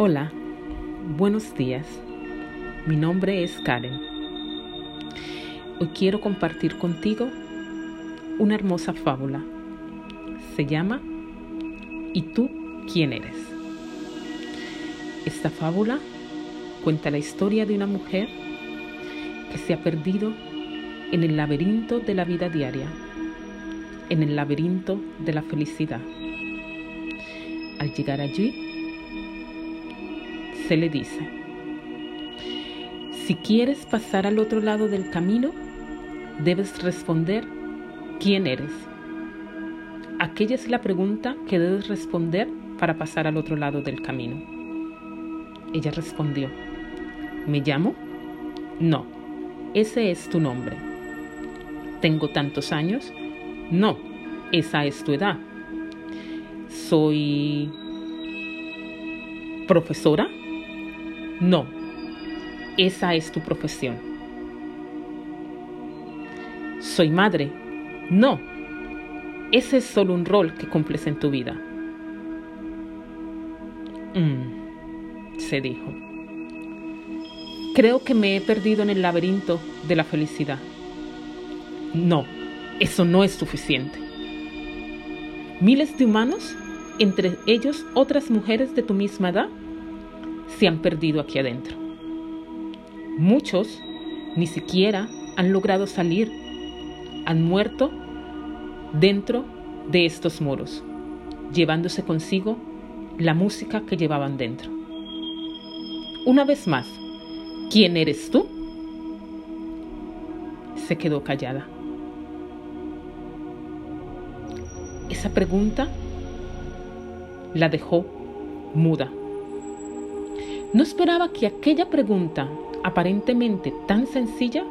Hola, buenos días. Mi nombre es Karen. Hoy quiero compartir contigo una hermosa fábula. Se llama ¿Y tú quién eres? Esta fábula cuenta la historia de una mujer que se ha perdido en el laberinto de la vida diaria, en el laberinto de la felicidad. Al llegar allí, se le dice, si quieres pasar al otro lado del camino, debes responder quién eres. Aquella es la pregunta que debes responder para pasar al otro lado del camino. Ella respondió, ¿me llamo? No, ese es tu nombre. ¿Tengo tantos años? No, esa es tu edad. ¿Soy profesora? No, esa es tu profesión. Soy madre. No, ese es solo un rol que cumples en tu vida. Mm, se dijo. Creo que me he perdido en el laberinto de la felicidad. No, eso no es suficiente. Miles de humanos, entre ellos otras mujeres de tu misma edad, se han perdido aquí adentro. Muchos ni siquiera han logrado salir, han muerto dentro de estos muros, llevándose consigo la música que llevaban dentro. Una vez más, ¿quién eres tú? Se quedó callada. Esa pregunta la dejó muda. No esperaba que aquella pregunta, aparentemente tan sencilla,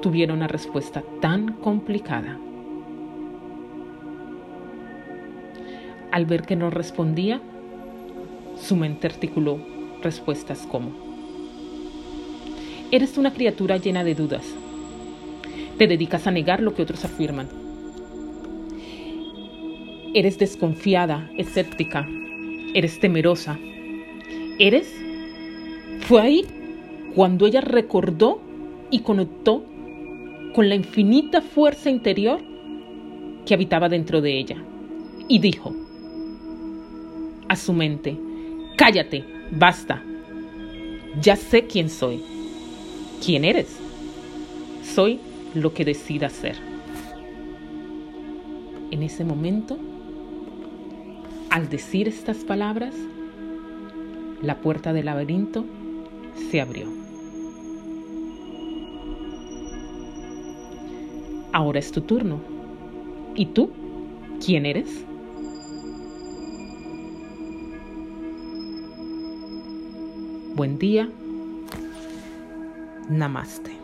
tuviera una respuesta tan complicada. Al ver que no respondía, su mente articuló respuestas como, Eres una criatura llena de dudas. Te dedicas a negar lo que otros afirman. Eres desconfiada, escéptica. Eres temerosa. Eres fue ahí cuando ella recordó y conectó con la infinita fuerza interior que habitaba dentro de ella y dijo a su mente, cállate, basta, ya sé quién soy. ¿Quién eres? Soy lo que decida ser. En ese momento, al decir estas palabras, la puerta del laberinto se abrió. Ahora es tu turno. ¿Y tú? ¿Quién eres? Buen día. Namaste.